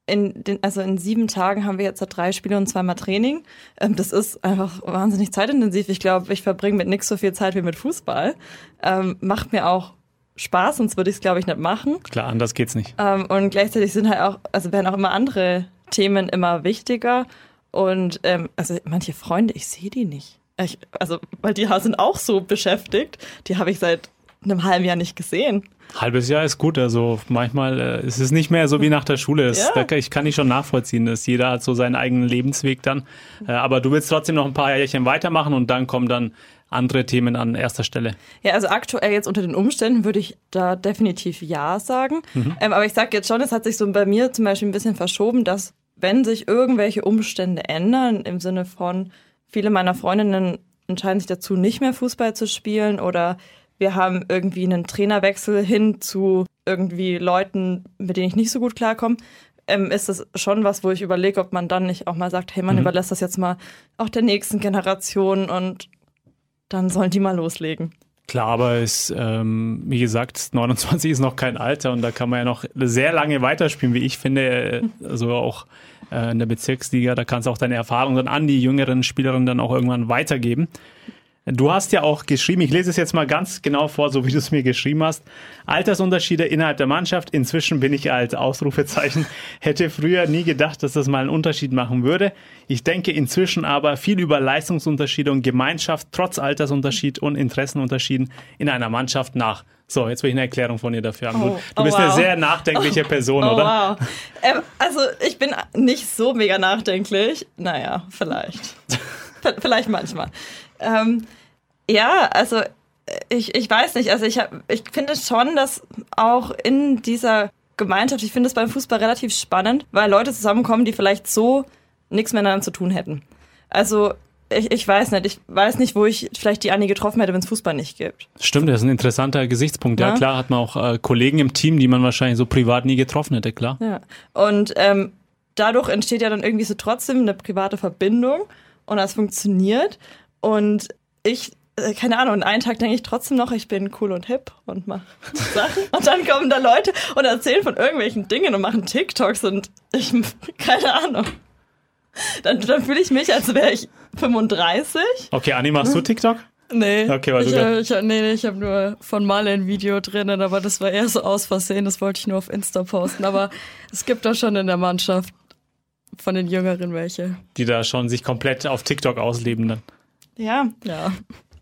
in den, also in sieben Tagen haben wir jetzt drei Spiele und zweimal Training. Ähm, das ist einfach wahnsinnig zeitintensiv. Ich glaube, ich verbringe mit nichts so viel Zeit wie mit Fußball. Ähm, macht mir auch Spaß, sonst würde ich es, glaube ich, nicht machen.
Klar, anders geht's nicht.
Ähm, und gleichzeitig sind halt auch, also werden auch immer andere Themen immer wichtiger. Und ähm, also manche Freunde, ich sehe die nicht. Ich, also, weil die sind auch so beschäftigt. Die habe ich seit einem halben Jahr nicht gesehen.
Halbes Jahr ist gut, also manchmal äh, ist es nicht mehr so wie nach der Schule. Es,
Ja.
da, ich kann nicht schon nachvollziehen, dass jeder hat so seinen eigenen Lebensweg dann. Äh, aber du willst trotzdem noch ein paar Jährchen weitermachen und dann kommen dann andere Themen an erster Stelle.
Ja, also aktuell jetzt unter den Umständen würde ich da definitiv Ja sagen. Ähm, aber ich sage jetzt schon, es hat sich so bei mir zum Beispiel ein bisschen verschoben, dass wenn sich irgendwelche Umstände ändern, im Sinne von viele meiner Freundinnen entscheiden sich dazu, nicht mehr Fußball zu spielen oder wir haben irgendwie einen Trainerwechsel hin zu irgendwie Leuten, mit denen ich nicht so gut klarkomme, ähm, ist das schon was, wo ich überlege, ob man dann nicht auch mal sagt, hey, man überlässt das jetzt mal auch der nächsten Generation und dann sollen die mal loslegen.
Klar, aber es, ähm, wie gesagt, 29 ist noch kein Alter und da kann man ja noch sehr lange weiterspielen, wie ich finde. Also auch äh, in der Bezirksliga, da kannst du auch deine Erfahrungen dann an die jüngeren Spielerinnen dann auch irgendwann weitergeben. Du hast ja auch geschrieben, ich lese es jetzt mal ganz genau vor, so wie du es mir geschrieben hast. Altersunterschiede innerhalb der Mannschaft. Inzwischen bin ich als Ausrufezeichen. Hätte früher nie gedacht, dass das mal einen Unterschied machen würde. Ich denke inzwischen aber viel über Leistungsunterschiede und Gemeinschaft trotz Altersunterschied und Interessenunterschieden in einer Mannschaft nach. So, jetzt will ich eine Erklärung von dir dafür haben. Du,
Oh,
du
oh,
bist eine
wow.
sehr nachdenkliche Person,
Oh,
oder?
wow. Ähm, also ich bin nicht so mega nachdenklich. Naja, vielleicht. Vielleicht manchmal. Ähm, ja, also ich, ich weiß nicht. Also ich, hab, ich finde schon, dass auch in dieser Gemeinschaft, ich finde es beim Fußball relativ spannend, weil Leute zusammenkommen, die vielleicht so nichts miteinander zu tun hätten. Also ich, ich weiß nicht. Ich weiß nicht, wo ich vielleicht die Annie getroffen hätte, wenn es Fußball nicht gibt.
Stimmt, das ist ein interessanter Gesichtspunkt. Ja,
Ja.
klar, hat man auch äh, Kollegen im Team, die man wahrscheinlich so privat nie getroffen hätte, klar.
Ja. Und ähm, dadurch entsteht ja dann irgendwie so trotzdem eine private Verbindung und das funktioniert. Und ich, äh, keine Ahnung, und einen Tag denke ich trotzdem noch, ich bin cool und hip und mache Sachen. Und dann kommen da Leute und erzählen von irgendwelchen Dingen und machen TikToks und ich, keine Ahnung. Dann, dann fühle ich mich, als wäre ich 35.
Okay, Anni, machst du TikTok?
Nee,
Okay, weil
ich, äh, ich, nee, nee, ich habe nur von Malle ein Video drinnen, aber das war eher so aus Versehen, das wollte ich nur auf Insta posten. Aber es gibt da schon in der Mannschaft von den Jüngeren welche.
Die da schon sich komplett auf TikTok ausleben dann.
Ja,
Ja.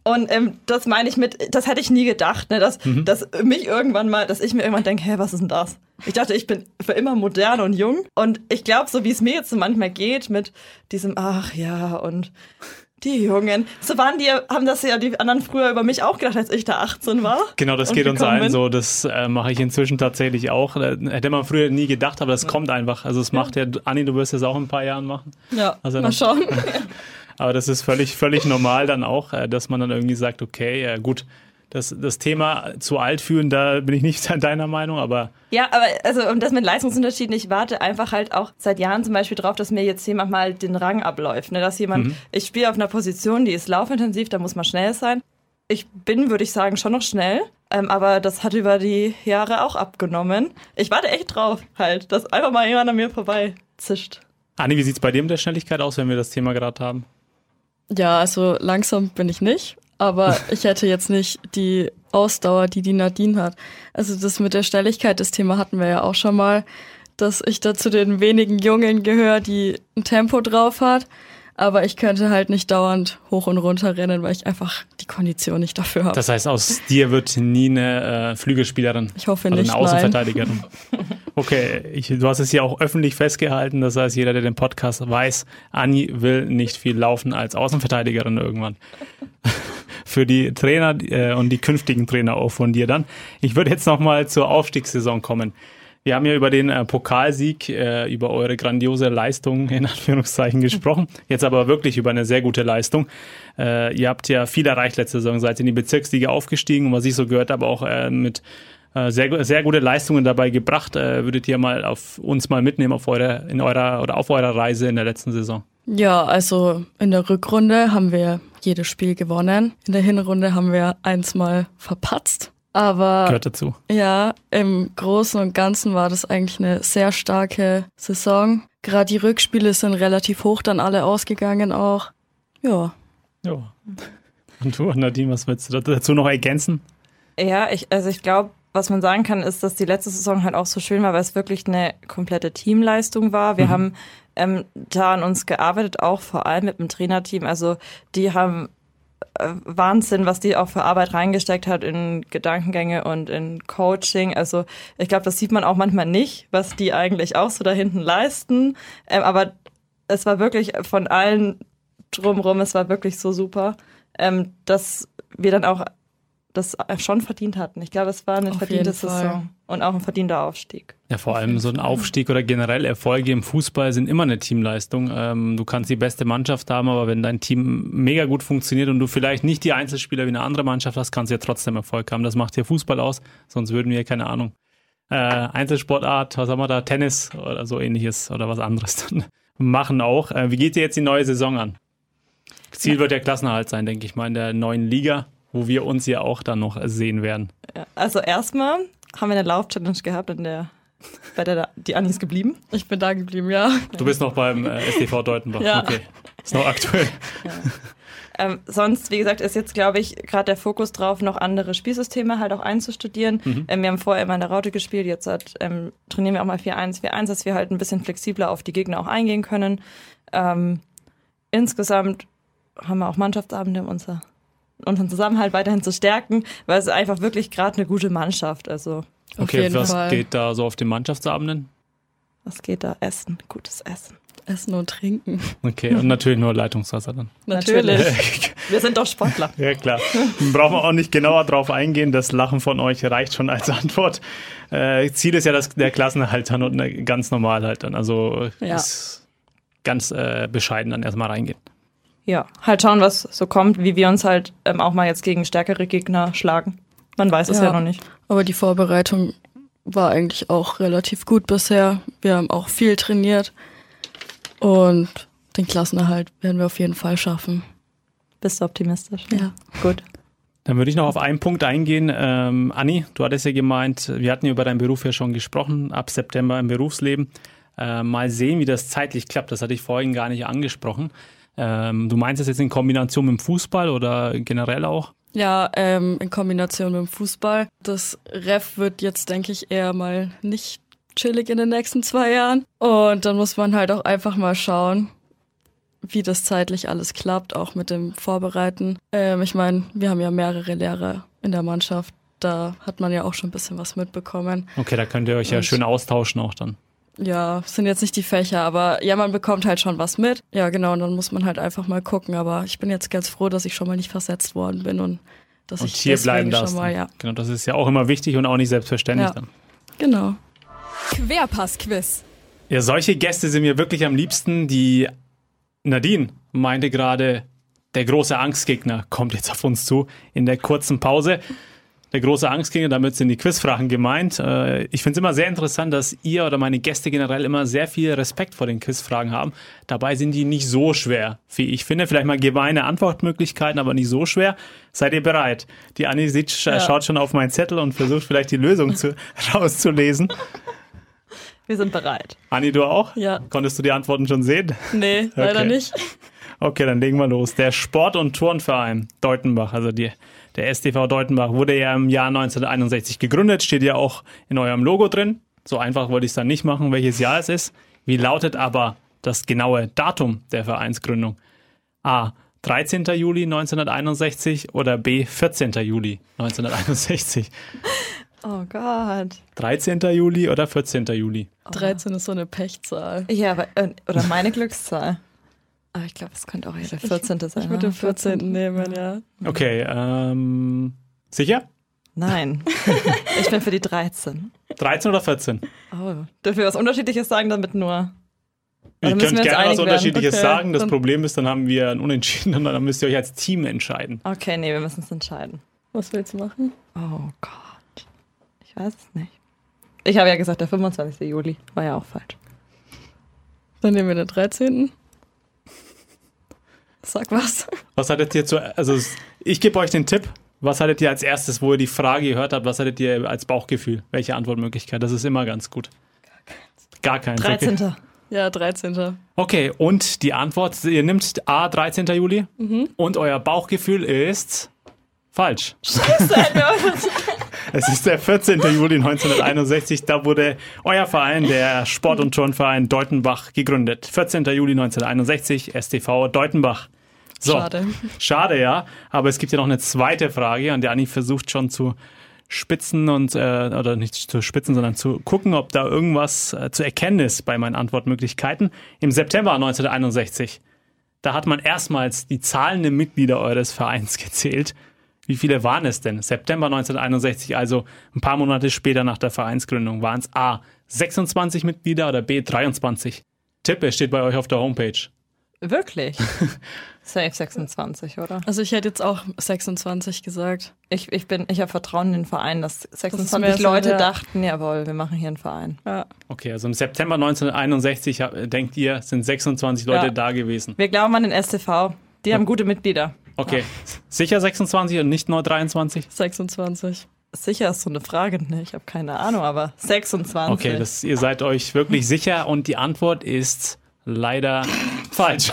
Und ähm, das meine ich mit, das hätte ich nie gedacht, ne, dass, dass mich irgendwann mal, dass ich mir irgendwann denke, hä, was ist denn das? Ich dachte, ich bin für immer modern und jung. Und ich glaube, so wie es mir jetzt so manchmal geht mit diesem, ach ja, und die Jungen, so waren die, haben das ja die anderen früher über mich auch gedacht, als ich da 18 war.
Genau, das geht uns allen so. Das äh, mache ich inzwischen tatsächlich auch. Äh, Hätte man früher nie gedacht, aber das kommt einfach. Also es macht ja, Anni, du wirst es auch in ein paar Jahren machen.
Ja,
Also
mal schauen.
Aber das ist völlig, völlig normal dann auch, äh, dass man dann irgendwie sagt, okay, ja gut, das, das Thema zu alt fühlen, da bin ich nicht deiner Meinung, aber
Ja, aber also um das mit Leistungsunterschieden, ich warte einfach halt auch seit Jahren zum Beispiel drauf, dass mir jetzt jemand mal den Rang abläuft. Ne? Dass jemand, ich spiele auf einer Position, die ist laufintensiv, da muss man schnell sein. Ich bin, würde ich sagen, schon noch schnell, ähm, aber das hat über die Jahre auch abgenommen. Ich warte echt drauf, halt, dass einfach mal jemand an mir vorbei zischt.
Anni, wie sieht's bei dir mit der Schnelligkeit aus, wenn wir das Thema gerade haben?
Ja, also langsam bin ich nicht, aber ich hätte jetzt nicht die Ausdauer, die die Nadine hat. Also das mit der Schnelligkeit, das Thema hatten wir ja auch schon mal, dass ich da zu den wenigen Jungen gehöre, die ein Tempo drauf hat, aber ich könnte halt nicht dauernd hoch und runter rennen, weil ich einfach die Kondition nicht dafür habe.
Das heißt, aus dir wird nie eine äh, Flügelspielerin.
Ich hoffe
also
nicht,
eine Außenverteidigerin. Okay, ich, du hast es hier auch öffentlich festgehalten. Das heißt, jeder, der den Podcast weiß, Anni will nicht viel laufen als Außenverteidigerin irgendwann. Für die Trainer äh, und die künftigen Trainer auch von dir dann. Ich würde jetzt nochmal zur Aufstiegssaison kommen. Wir haben ja über den äh, Pokalsieg, äh, über eure grandiose Leistung in Anführungszeichen gesprochen. Jetzt aber wirklich über eine sehr gute Leistung. Äh, ihr habt ja viel erreicht letzte Saison, seid in die Bezirksliga aufgestiegen und was ich so gehört habe, auch äh, mit Äh, sehr, sehr gute Leistungen dabei gebracht. Äh, würdet ihr mal auf uns mal mitnehmen auf eure, in eurer oder auf eurer Reise in der letzten Saison?
Ja, also in der Rückrunde haben wir jedes Spiel gewonnen. In der Hinrunde haben wir eins mal verpatzt. Aber
Gehört dazu.
ja, im Großen und Ganzen war das eigentlich eine sehr starke Saison. Gerade die Rückspiele sind relativ hoch dann alle ausgegangen auch. Ja.
Ja. Und du, Nadine, was willst du dazu noch ergänzen?
Ja, ich, also ich glaube, was man sagen kann, ist, dass die letzte Saison halt auch so schön war, weil es wirklich eine komplette Teamleistung war. Wir haben ähm, da an uns gearbeitet, auch vor allem mit dem Trainerteam. Also die haben Wahnsinn, was die auch für Arbeit reingesteckt hat in Gedankengänge und in Coaching. Also ich glaube, das sieht man auch manchmal nicht, was die eigentlich auch so da hinten leisten. Ähm, aber es war wirklich von allen drumrum, es war wirklich so super, ähm, dass wir dann auch das schon verdient hatten. Ich glaube, es war eine
Auf
verdiente. Saison und auch ein verdienter Aufstieg.
Ja, vor allem so ein Aufstieg oder generell Erfolge im Fußball sind immer eine Teamleistung. Ähm, du kannst die beste Mannschaft haben, aber wenn dein Team mega gut funktioniert und du vielleicht nicht die Einzelspieler wie eine andere Mannschaft hast, kannst du ja trotzdem Erfolg haben. Das macht hier Fußball aus, sonst würden wir, keine Ahnung, äh, Einzelsportart, was haben wir da, Tennis oder so ähnliches oder was anderes dann machen auch. Äh, wie geht dir jetzt die neue Saison an? Ziel wird der Klassenerhalt sein, denke ich mal, in der neuen Liga, wo wir uns ja auch dann noch sehen werden.
Ja, also erstmal haben wir eine Lauf-Challenge gehabt, in der bei der die Anni ist geblieben.
Ich bin da geblieben, ja.
Du bist noch beim äh, STV Deutenbach.
Ja.
Okay. Ist noch aktuell.
Ähm, sonst, wie gesagt, ist jetzt, glaube ich, gerade der Fokus drauf, noch andere Spielsysteme halt auch einzustudieren. Ähm, wir haben vorher immer in der Raute gespielt, jetzt hat, ähm, trainieren wir auch mal 4-1, 4-1, dass wir halt ein bisschen flexibler auf die Gegner auch eingehen können. Ähm, insgesamt haben wir auch Mannschaftsabende, um unser, unseren Zusammenhalt weiterhin zu stärken, weil es einfach wirklich gerade eine gute Mannschaft. Also,
Auf
Okay,
jeden
was
Fall.
geht da so auf den Mannschaftsabenden?
was geht da? Essen, gutes Essen.
Essen und Trinken.
Okay, und natürlich nur Leitungswasser dann.
Natürlich. Wir sind doch Sportler.
Ja, klar. Brauchen wir auch nicht genauer drauf eingehen. Das Lachen von euch reicht schon als Antwort. Äh, Ziel ist ja das, der Klassenerhalt dann und äh, ganz normal halt dann. Also
Ja.
ist ganz äh, bescheiden dann erstmal reingehen.
Ja, halt schauen, was so kommt, wie wir uns halt ähm, auch mal jetzt gegen stärkere Gegner schlagen. Man weiß es ja,
Ja.
noch nicht.
Aber die Vorbereitung war eigentlich auch relativ gut bisher. Wir haben auch viel trainiert. Und den Klassenerhalt werden wir auf jeden Fall schaffen.
Bist du optimistisch?
Ja.
Gut.
Dann würde ich noch auf einen Punkt eingehen. Ähm, Anni, du hattest ja gemeint, wir hatten ja über deinen Beruf ja schon gesprochen, ab September im Berufsleben. Äh, mal sehen, wie das zeitlich klappt. Das hatte ich vorhin gar nicht angesprochen. Ähm, du meinst das jetzt in Kombination mit dem Fußball oder generell auch?
Ja, ähm, in Kombination mit dem Fußball. Das Ref wird jetzt, denke ich, eher mal nicht chillig in den nächsten zwei Jahren. Und dann muss man halt auch einfach mal schauen, wie das zeitlich alles klappt, auch mit dem Vorbereiten. Ähm, ich meine, wir haben ja mehrere Lehrer in der Mannschaft. Da hat man ja auch schon ein bisschen was mitbekommen.
Okay, da könnt ihr euch ja
Und-
schön austauschen auch dann.
Ja, sind jetzt nicht die Fächer, aber ja, man bekommt halt schon was mit. Ja, genau, und dann muss man halt einfach mal gucken. Aber ich bin jetzt ganz froh, dass ich schon mal nicht versetzt worden bin und dass
Und
ich
hier bleiben
mal, ja.
Genau, das ist ja auch immer wichtig und auch nicht selbstverständlich
Ja.
dann.
Genau.
Querpass-Quiz.
Ja, solche Gäste sind mir wirklich am liebsten. Die Nadine meinte gerade, der große Angstgegner kommt jetzt auf uns zu in der kurzen Pause. Der große Angstgegner, damit sind die Quizfragen gemeint. Äh, Ich finde es immer sehr interessant, dass ihr oder meine Gäste generell immer sehr viel Respekt vor den Quizfragen haben. Dabei sind die nicht so schwer, wie ich finde. Vielleicht mal gemeine Antwortmöglichkeiten, aber nicht so schwer. Seid ihr bereit? Die Anni sieht, sch- schaut schon auf meinen Zettel und versucht vielleicht die Lösung zu, rauszulesen.
Wir sind bereit.
Anni, du auch?
Ja.
Konntest du die Antworten schon sehen?
Nee, leider
Okay.
nicht.
Okay, dann legen wir los. Der Sport- und Turnverein Deutenbach, also die, der STV Deutenbach, wurde ja im Jahr 1961 gegründet, steht ja auch in eurem Logo drin. So einfach wollte ich es dann nicht machen, welches Jahr es ist. Wie lautet aber das genaue Datum der Vereinsgründung? A. 13. Juli 1961 oder B. 14. Juli 1961?
Oh Gott.
13. Juli oder 14. Juli?
13 ist so eine Pechzahl.
Ja, aber, äh, oder meine Glückszahl. Aber ich glaube, es könnte auch eher der 14. sein.
Ich würde den
ne?
14. nehmen, ja.
Okay, ähm, sicher?
Nein. ich bin für die 13.
13 oder 14?
Oh. Dürfen wir was Unterschiedliches sagen, damit nur. Oder müssen
könnt
wir uns
gerne was? Unterschiedliches
Okay,
sagen. Das Problem ist, dann haben wir ein Unentschieden und dann müsst ihr euch als Team entscheiden.
Okay, nee, wir müssen es entscheiden.
Was willst du machen?
Oh Gott. Ich Ich weiß es nicht. Ich habe ja gesagt, der 25. Juli war ja auch falsch.
Dann nehmen wir den 13. Sag was.
Was hattet ihr zu, also ich gebe euch den Tipp. Was hattet ihr als erstes, wo ihr die Frage gehört habt, was hattet ihr als Bauchgefühl? Welche Antwortmöglichkeit? Das ist immer ganz gut. Gar keins.
13.
Okay.
Ja, 13.
okay, und die Antwort, ihr nehmt A, 13. Juli und euer Bauchgefühl ist falsch. Es ist der 14. Juli 1961. Da wurde euer Verein, der Sport- und Turnverein Deutenbach, gegründet. 14. Juli 1961, STV Deutenbach. So,
Schade.
Schade, ja. Aber es gibt ja noch eine zweite Frage, an der Anni versucht schon zu spitzen und, äh, oder nicht zu spitzen, sondern zu gucken, ob da irgendwas äh, zu erkennen ist bei meinen Antwortmöglichkeiten. Im September 1961, da hat man erstmals die zahlenden Mitglieder eures Vereins gezählt. Wie viele waren es denn? September 1961, also ein paar Monate später nach der Vereinsgründung, waren es A 26 Mitglieder oder B 23? Tipp, es steht bei euch auf der Homepage.
Wirklich? Safe 26, oder?
Also ich hätte jetzt auch 26 gesagt.
Ich, ich bin, ich habe Vertrauen in den Verein, dass
Das
26
ist mir so,
Leute
ja.
dachten, jawohl, wir machen hier einen Verein.
Ja.
Okay, also im September 1961, hab- denkt ihr, sind 26 Leute
Ja.
da gewesen.
Wir glauben an den STV. Die haben gute Mitglieder.
Okay, sicher 26 und nicht nur 23?
26.
Sicher ist so eine Frage, ne? Ich habe keine Ahnung, aber 26.
Okay, das, ihr seid euch wirklich sicher und die Antwort ist leider falsch.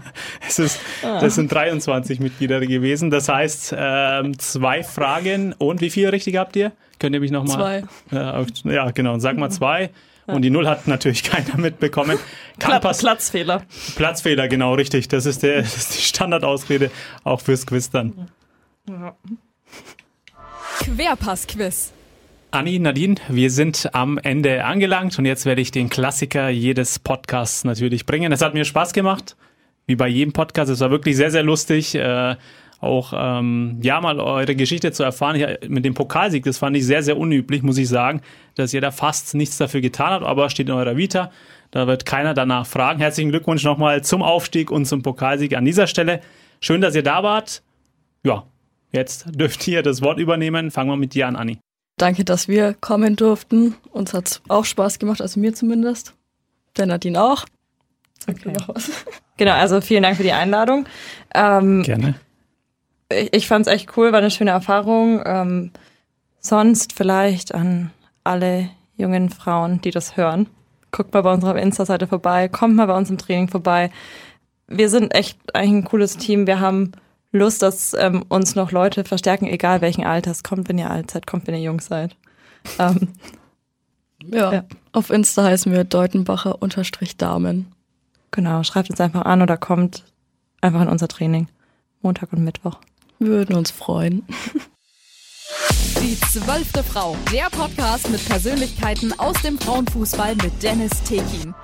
es ist, das sind 23 Mitglieder gewesen. Das heißt, ähm, zwei Fragen und wie viele richtig habt ihr? Könnt ihr mich nochmal?
Zwei.
Ja, auf- ja, genau. Sag mal zwei. Und die Null hat natürlich keiner mitbekommen. Kann
Pla. Platzfehler.
Platzfehler, genau, richtig. Das ist, der, das ist die Standardausrede auch fürs Quiz dann.
Querpass-Quiz.
Anni, Nadine, wir sind am Ende angelangt und jetzt werde ich den Klassiker jedes Podcasts natürlich bringen. Es hat mir Spaß gemacht, wie bei jedem Podcast. Es war wirklich sehr, sehr lustig, äh, auch ähm, ja mal eure Geschichte zu erfahren. Ich, mit dem Pokalsieg, das fand ich sehr, sehr unüblich, muss ich sagen, dass ihr da fast nichts dafür getan habt, aber steht in eurer Vita. Da wird keiner danach fragen. Herzlichen Glückwunsch nochmal zum Aufstieg und zum Pokalsieg an dieser Stelle. Schön, dass ihr da wart. Ja, jetzt dürft ihr das Wort übernehmen. Fangen wir mit dir an, Anni.
Danke, dass wir kommen durften. Uns hat's auch Spaß gemacht, also mir zumindest. Der Nadine auch.
Okay.
noch was?
Genau, also vielen Dank für die Einladung. Ähm,
Gerne.
Ich ich fand es echt cool, war eine schöne Erfahrung. Ähm, sonst vielleicht an alle jungen Frauen, die das hören. Guckt mal bei unserer Insta-Seite vorbei, kommt mal bei uns im Training vorbei. Wir sind echt eigentlich ein cooles Team. Wir haben Lust, dass ähm, uns noch Leute verstärken, egal welchen Alters. Kommt, wenn ihr alt seid, kommt, wenn ihr jung seid. Ähm,
Ja.
Ja.
Auf Insta heißen wir Deutenbacher unterstrich Damen.
genau, schreibt uns einfach an oder kommt einfach in unser Training. Montag und Mittwoch.
Würden uns freuen.
Die zwölfte Frau. Der Podcast mit Persönlichkeiten aus dem Frauenfußball mit Dennis Tekin.